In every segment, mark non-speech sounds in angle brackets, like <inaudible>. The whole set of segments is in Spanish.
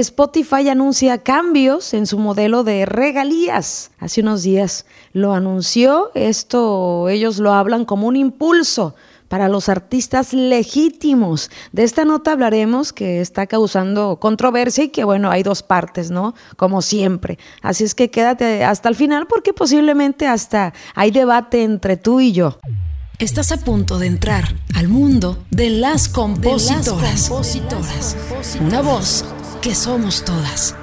Spotify anuncia cambios en su modelo de regalías. Hace unos días lo anunció, esto ellos lo hablan como un impulso para los artistas legítimos. De esta nota hablaremos que está causando controversia y que bueno, hay dos partes, ¿no? Como siempre. Así es que quédate hasta el final porque posiblemente hasta hay debate entre tú y yo. Estás a punto de entrar al mundo de las compositoras. Una voz que somos todas.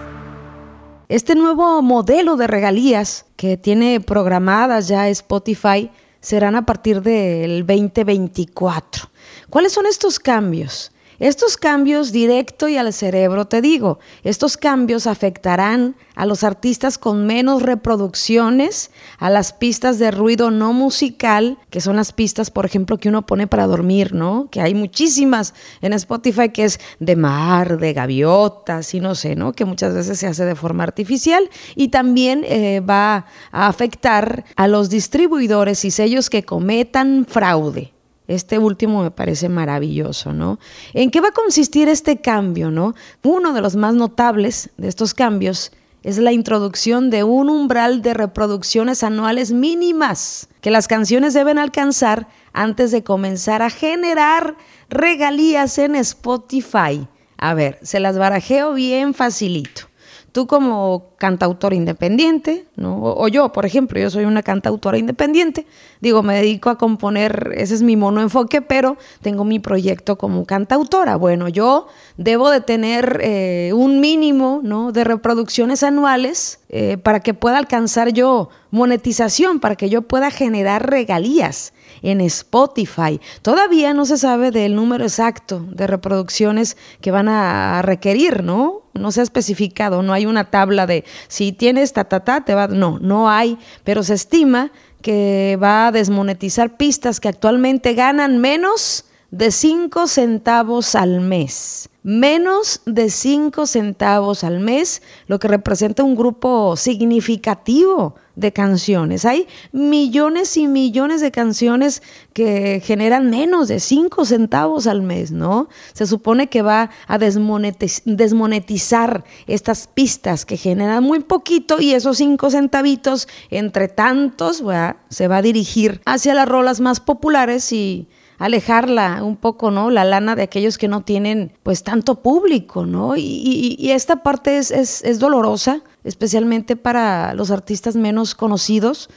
Este nuevo modelo de regalías que tiene programadas ya Spotify serán a partir del 2024. ¿Cuáles son estos cambios? Estos cambios directo y al cerebro, te digo, estos cambios afectarán a los artistas con menos reproducciones, a las pistas de ruido no musical, que son las pistas, por ejemplo, que uno pone para dormir, ¿no? Que hay muchísimas en Spotify que es de mar, de gaviotas y no sé, ¿no? Que muchas veces se hace de forma artificial y también eh, va a afectar a los distribuidores y sellos que cometan fraude. Este último me parece maravilloso, ¿no? ¿En qué va a consistir este cambio, no? Uno de los más notables de estos cambios es la introducción de un umbral de reproducciones anuales mínimas que las canciones deben alcanzar antes de comenzar a generar regalías en Spotify. A ver, se las barajeo bien facilito tú como cantautora independiente, ¿no? o, yo, por ejemplo, yo soy una cantautora independiente, digo, me dedico a componer, ese es mi mono enfoque, pero tengo mi proyecto como cantautora. Bueno, yo debo de tener eh, un mínimo ¿no? de reproducciones anuales eh, para que pueda alcanzar yo monetización, para que yo pueda generar regalías en Spotify. Todavía no se sabe del número exacto de reproducciones que van a requerir, ¿no? No se ha especificado, no hay una tabla de si tienes ta, ta, ta, te va. No, no hay, pero se estima que va a desmonetizar pistas que actualmente ganan menos de 5 centavos al mes menos de 5 centavos al mes, lo que representa un grupo significativo de canciones. Hay millones y millones de canciones que generan menos de 5 centavos al mes, ¿no? Se supone que va a desmonetizar estas pistas que generan muy poquito y esos 5 centavitos entre tantos se va a dirigir hacia las rolas más populares y alejarla un poco, ¿no? La lana de aquellos que no tienen pues tanto público, ¿no? Y, esta parte es, dolorosa, especialmente para los artistas menos conocidos.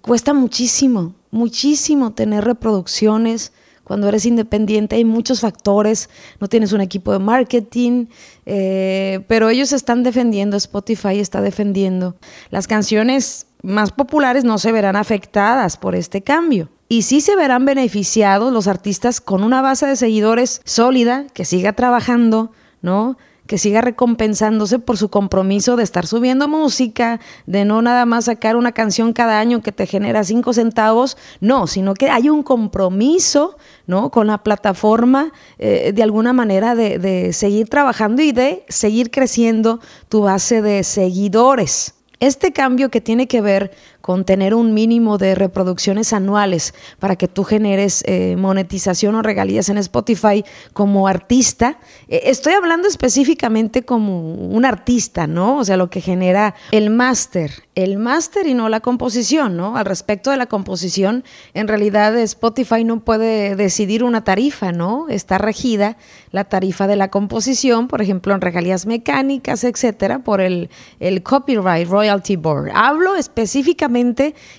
Cuesta muchísimo, muchísimo tener reproducciones. Cuando eres independiente hay muchos factores, no tienes un equipo de marketing, eh, pero ellos están defendiendo, Spotify está defendiendo. Las canciones más populares no se verán afectadas por este cambio. Y sí se verán beneficiados los artistas con una base de seguidores sólida, que siga trabajando, ¿no? que siga recompensándose por su compromiso de estar subiendo música, de no nada más sacar una canción cada año que te genera cinco centavos, no, sino que hay un compromiso ¿no? con la plataforma eh, de alguna manera de, de seguir trabajando y de seguir creciendo tu base de seguidores. Este cambio que tiene que ver con tener un mínimo de reproducciones anuales para que tú generes eh, monetización o regalías en Spotify como artista. Eh, estoy hablando específicamente como un artista, ¿no? O sea, lo que genera el máster, el máster y no la composición, ¿no? Al respecto de la composición, en realidad Spotify no puede decidir una tarifa, ¿no? Está regida la tarifa de la composición, por ejemplo, en regalías mecánicas, etcétera, por el, el Copyright Royalty Board. Hablo específicamente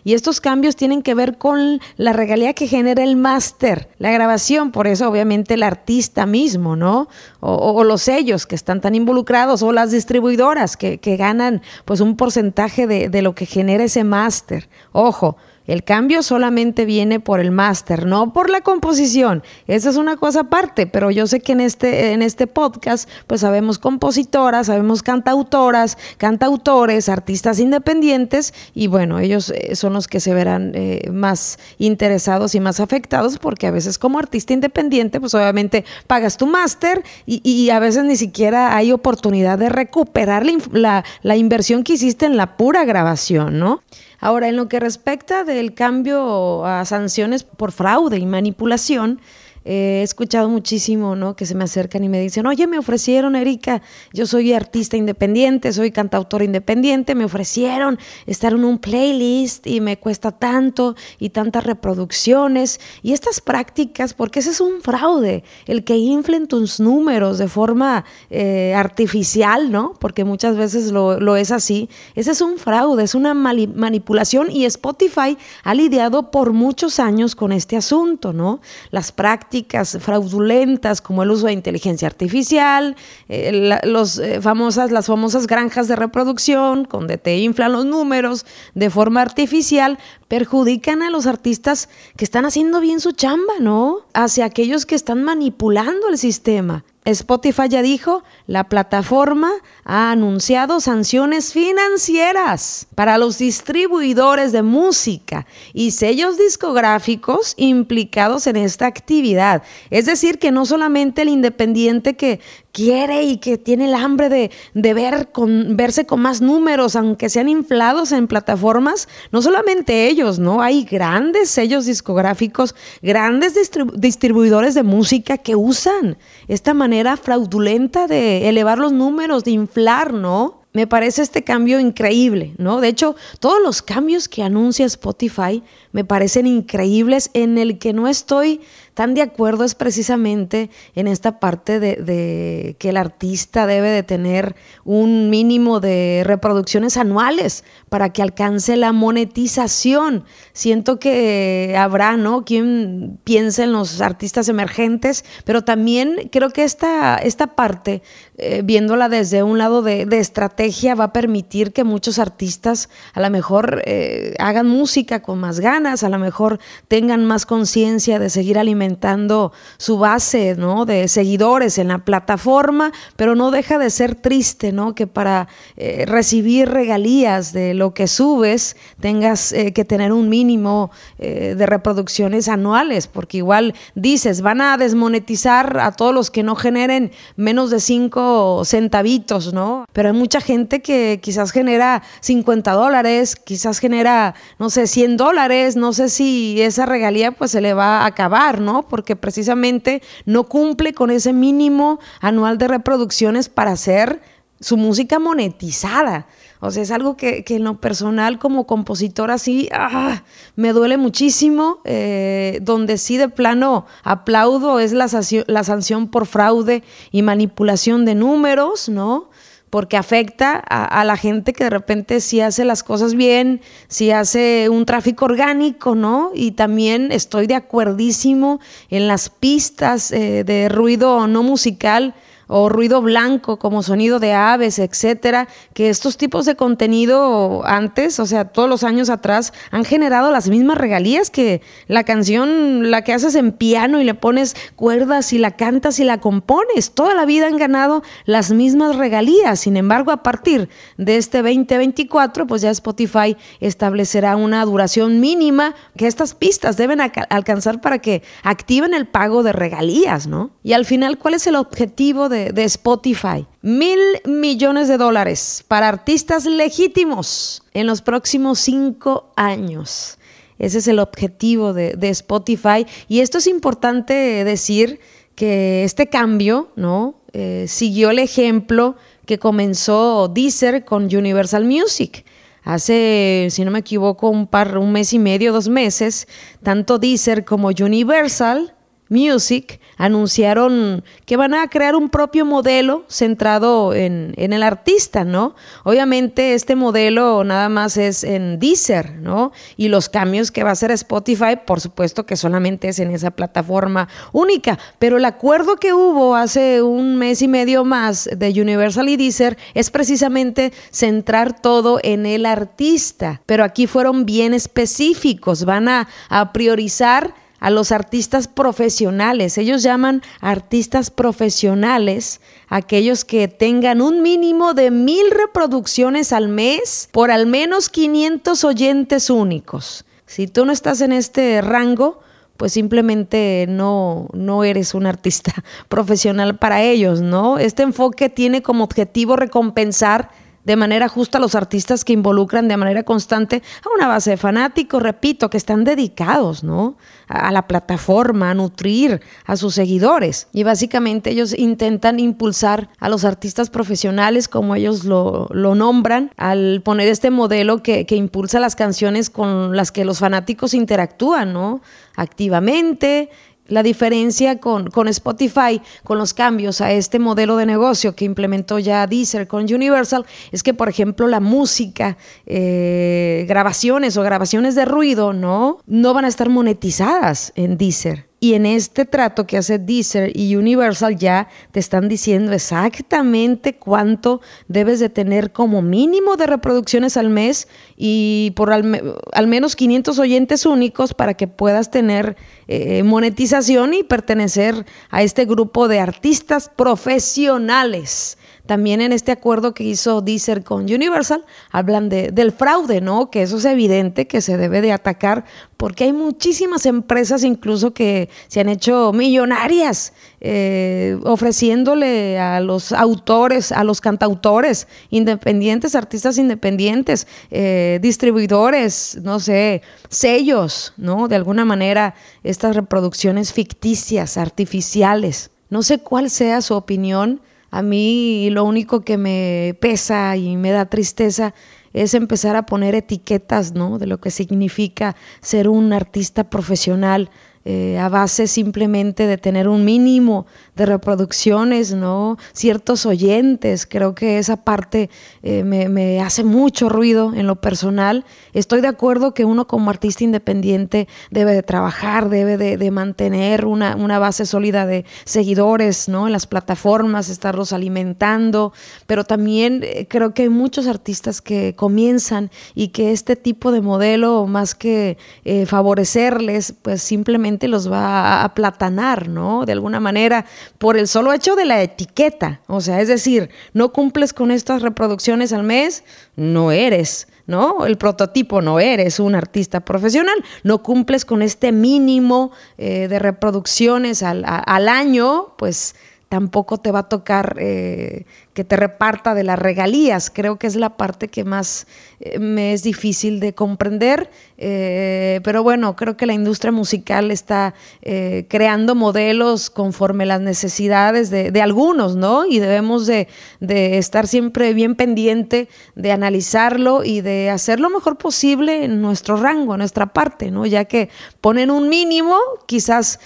y estos cambios tienen que ver con la regalía que genera el máster, la grabación, por eso obviamente el artista mismo, ¿no? O, los sellos que están tan involucrados o las distribuidoras que, ganan pues un porcentaje de, de lo que genera ese máster. Ojo, el cambio solamente viene por el máster, no por la composición. Esa es una cosa aparte, pero yo sé que en este, en este podcast pues sabemos compositoras, sabemos cantautoras, cantautores, artistas independientes y bueno, ellos eh, son los que se verán eh, más interesados y más afectados porque a veces como artista independiente pues obviamente pagas tu máster y, a veces ni siquiera hay oportunidad de recuperar la, la inversión que hiciste en la pura grabación, ¿no? Ahora, en lo que respecta del cambio a sanciones por fraude y manipulación, he escuchado muchísimo, ¿no? Que se me acercan y me dicen, oye, me ofrecieron, Erika, yo soy artista independiente, soy cantautor independiente, me ofrecieron estar en un playlist y me cuesta tanto y tantas reproducciones. Y estas prácticas, porque ese es un fraude, el que inflen tus números de forma eh, artificial, ¿no? Porque muchas veces lo, lo, es así. Ese es un fraude, es una manipulación y Spotify ha lidiado por muchos años con este asunto, ¿no? Las prácticas fraudulentas como el uso de inteligencia artificial, eh, eh, famosas, las famosas granjas de reproducción, donde te inflan los números de forma artificial, perjudican a los artistas que están haciendo bien su chamba, ¿no? Hacia aquellos que están manipulando el sistema. Spotify ya dijo, la plataforma ha anunciado sanciones financieras para los distribuidores de música y sellos discográficos implicados en esta actividad. Es decir, que no solamente el independiente que quiere y que tiene el hambre de, ver con, verse con más números, aunque sean inflados en plataformas, no solamente ellos, ¿no? Hay grandes sellos discográficos, grandes distribuidores de música que usan esta manera fraudulenta de elevar los números, de inflar, ¿no? Me parece este cambio increíble, ¿no? De hecho, todos los cambios que anuncia Spotify me parecen increíbles en el que no estoy tan de acuerdo es precisamente en esta parte de, que el artista debe de tener un mínimo de reproducciones anuales para que alcance la monetización. Siento que habrá, ¿no? Quien piense en los artistas emergentes, pero también creo que esta, esta parte, eh, viéndola desde un lado de, estrategia, va a permitir que muchos artistas a lo mejor eh, hagan música con más ganas, a lo mejor tengan más conciencia de seguir alimentando su base ¿no? de seguidores en la plataforma, pero no deja de ser triste ¿no? que para eh, recibir regalías de lo que subes tengas eh, que tener un mínimo eh, de reproducciones anuales, porque igual dices, van a desmonetizar a todos los que no generen menos de 5 centavitos, ¿no? Pero hay mucha gente que quizás genera 50 dólares, quizás genera, no sé, 100 dólares, no sé si esa regalía pues se le va a acabar, ¿no? Porque precisamente no cumple con ese mínimo anual de reproducciones para hacer su música monetizada. O sea, es algo que, en lo personal como compositor así ah, me duele muchísimo. Eh, donde sí de plano aplaudo es la, la sanción por fraude y manipulación de números, ¿no? Porque afecta a, la gente que de repente sí hace las cosas bien, sí hace un tráfico orgánico, ¿no? Y también estoy de acuerdísimo en las pistas eh, de ruido no musical o ruido blanco como sonido de aves, etcétera, que estos tipos de contenido antes, o sea, todos los años atrás, han generado las mismas regalías que la canción, la que haces en piano y le pones cuerdas y la cantas y la compones. Toda la vida han ganado las mismas regalías. Sin embargo, a partir de este 2024, pues ya Spotify establecerá una duración mínima que estas pistas deben alcanzar para que activen el pago de regalías, ¿no? Y al final, ¿cuál es el objetivo de de, Spotify. Mil millones de dólares para artistas legítimos en los próximos cinco años. Ese es el objetivo de, Spotify. Y esto es importante decir que este cambio, ¿no? Eh, siguió el ejemplo que comenzó Deezer con Universal Music. Hace, si no me equivoco, un par, un mes y medio, dos meses, tanto Deezer como Universal Music anunciaron que van a crear un propio modelo centrado en, el artista, ¿no? Obviamente este modelo nada más es en Deezer, ¿no? Y los cambios que va a hacer Spotify, por supuesto que solamente es en esa plataforma única, pero el acuerdo que hubo hace un mes y medio más de Universal y Deezer es precisamente centrar todo en el artista, pero aquí fueron bien específicos, van a, a priorizar a los artistas profesionales. Ellos llaman artistas profesionales aquellos que tengan un mínimo de mil reproducciones al mes por al menos 500 oyentes únicos. Si tú no estás en este rango, pues simplemente no, no eres un artista <laughs> profesional para ellos, ¿no? Este enfoque tiene como objetivo recompensar de manera justa a los artistas que involucran de manera constante a una base de fanáticos, repito, que están dedicados, ¿no? A, la plataforma, a nutrir a sus seguidores. Y básicamente ellos intentan impulsar a los artistas profesionales, como ellos lo, nombran, al poner este modelo que, que impulsa las canciones con las que los fanáticos interactúan, ¿no? Activamente, la diferencia con, con, Spotify, con los cambios a este modelo de negocio que implementó ya Deezer con Universal, es que, por ejemplo, la música, eh, grabaciones o grabaciones de ruido, ¿no? No van a estar monetizadas en Deezer. Y en este trato que hace Deezer y Universal ya te están diciendo exactamente cuánto debes de tener como mínimo de reproducciones al mes y por al, menos 500 oyentes únicos para que puedas tener eh, monetización y pertenecer a este grupo de artistas profesionales. También en este acuerdo que hizo Deezer con Universal, hablan de, del fraude, ¿no? Que eso es evidente que se debe de atacar porque hay muchísimas empresas incluso que se han hecho millonarias eh, ofreciéndole a los autores, a los cantautores independientes, artistas independientes, eh, distribuidores, no sé, sellos, ¿no? De alguna manera, estas reproducciones ficticias, artificiales. No sé cuál sea su opinión a mí lo único que me pesa y me da tristeza es empezar a poner etiquetas, ¿no? De lo que significa ser un artista profesional eh, a base simplemente de tener un mínimo de reproducciones, ¿no? Ciertos oyentes, creo que esa parte eh, me, hace mucho ruido en lo personal. Estoy de acuerdo que uno como artista independiente debe de trabajar, debe de, mantener una, una, base sólida de seguidores, ¿no? En las plataformas, estarlos alimentando, pero también eh, creo que hay muchos artistas que comienzan y que este tipo de modelo, más que favorecerles, pues simplemente los va a aplatanar, ¿no? De alguna manera, por el solo hecho de la etiqueta. O sea, es decir, no cumples con estas reproducciones al mes, no eres. ¿no? El prototipo no eres un artista profesional, no cumples con este mínimo eh, de reproducciones al, año, pues tampoco te va a tocar eh, que te reparta de las regalías. Creo que es la parte que más eh, me es difícil de comprender. Eh, pero bueno, creo que la industria musical está eh, creando modelos conforme las necesidades de, algunos, ¿no? Y debemos de, estar siempre bien pendiente de analizarlo y de hacer lo mejor posible en nuestro rango, en nuestra parte, ¿no? Ya que ponen un mínimo, quizás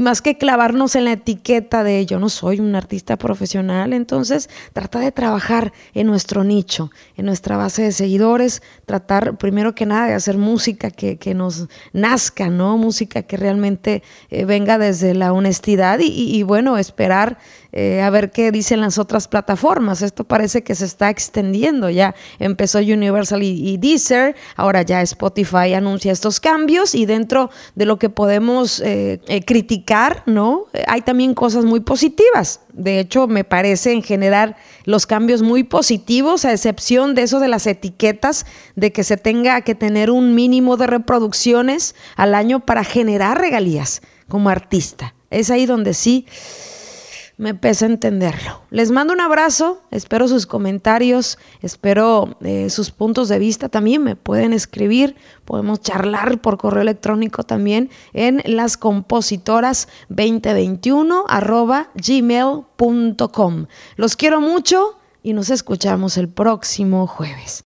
más que clavarnos en la etiqueta de yo no soy un artista profesional, entonces trata de trabajar en nuestro nicho, en nuestra base de seguidores, tratar primero que nada de hacer música que, nos nazca, ¿no? Música que realmente eh, venga desde la honestidad y, bueno, esperar eh, a ver qué dicen las otras plataformas. Esto parece que se está extendiendo. Ya empezó Universal y, Deezer, ahora ya Spotify anuncia estos cambios y dentro de lo que podemos eh, criticar, ¿no? Hay también cosas muy positivas. De hecho, me parece en general los cambios muy positivos, a excepción de eso de las etiquetas, de que se tenga que tener un mínimo de reproducciones al año para generar regalías como artista. Es ahí donde sí me pesa entenderlo. Les mando un abrazo, espero sus comentarios, espero eh, sus puntos de vista también, me pueden escribir, podemos charlar por correo electrónico también en lascompositoras2021 arroba gmail.com. Los quiero mucho y nos escuchamos el próximo jueves.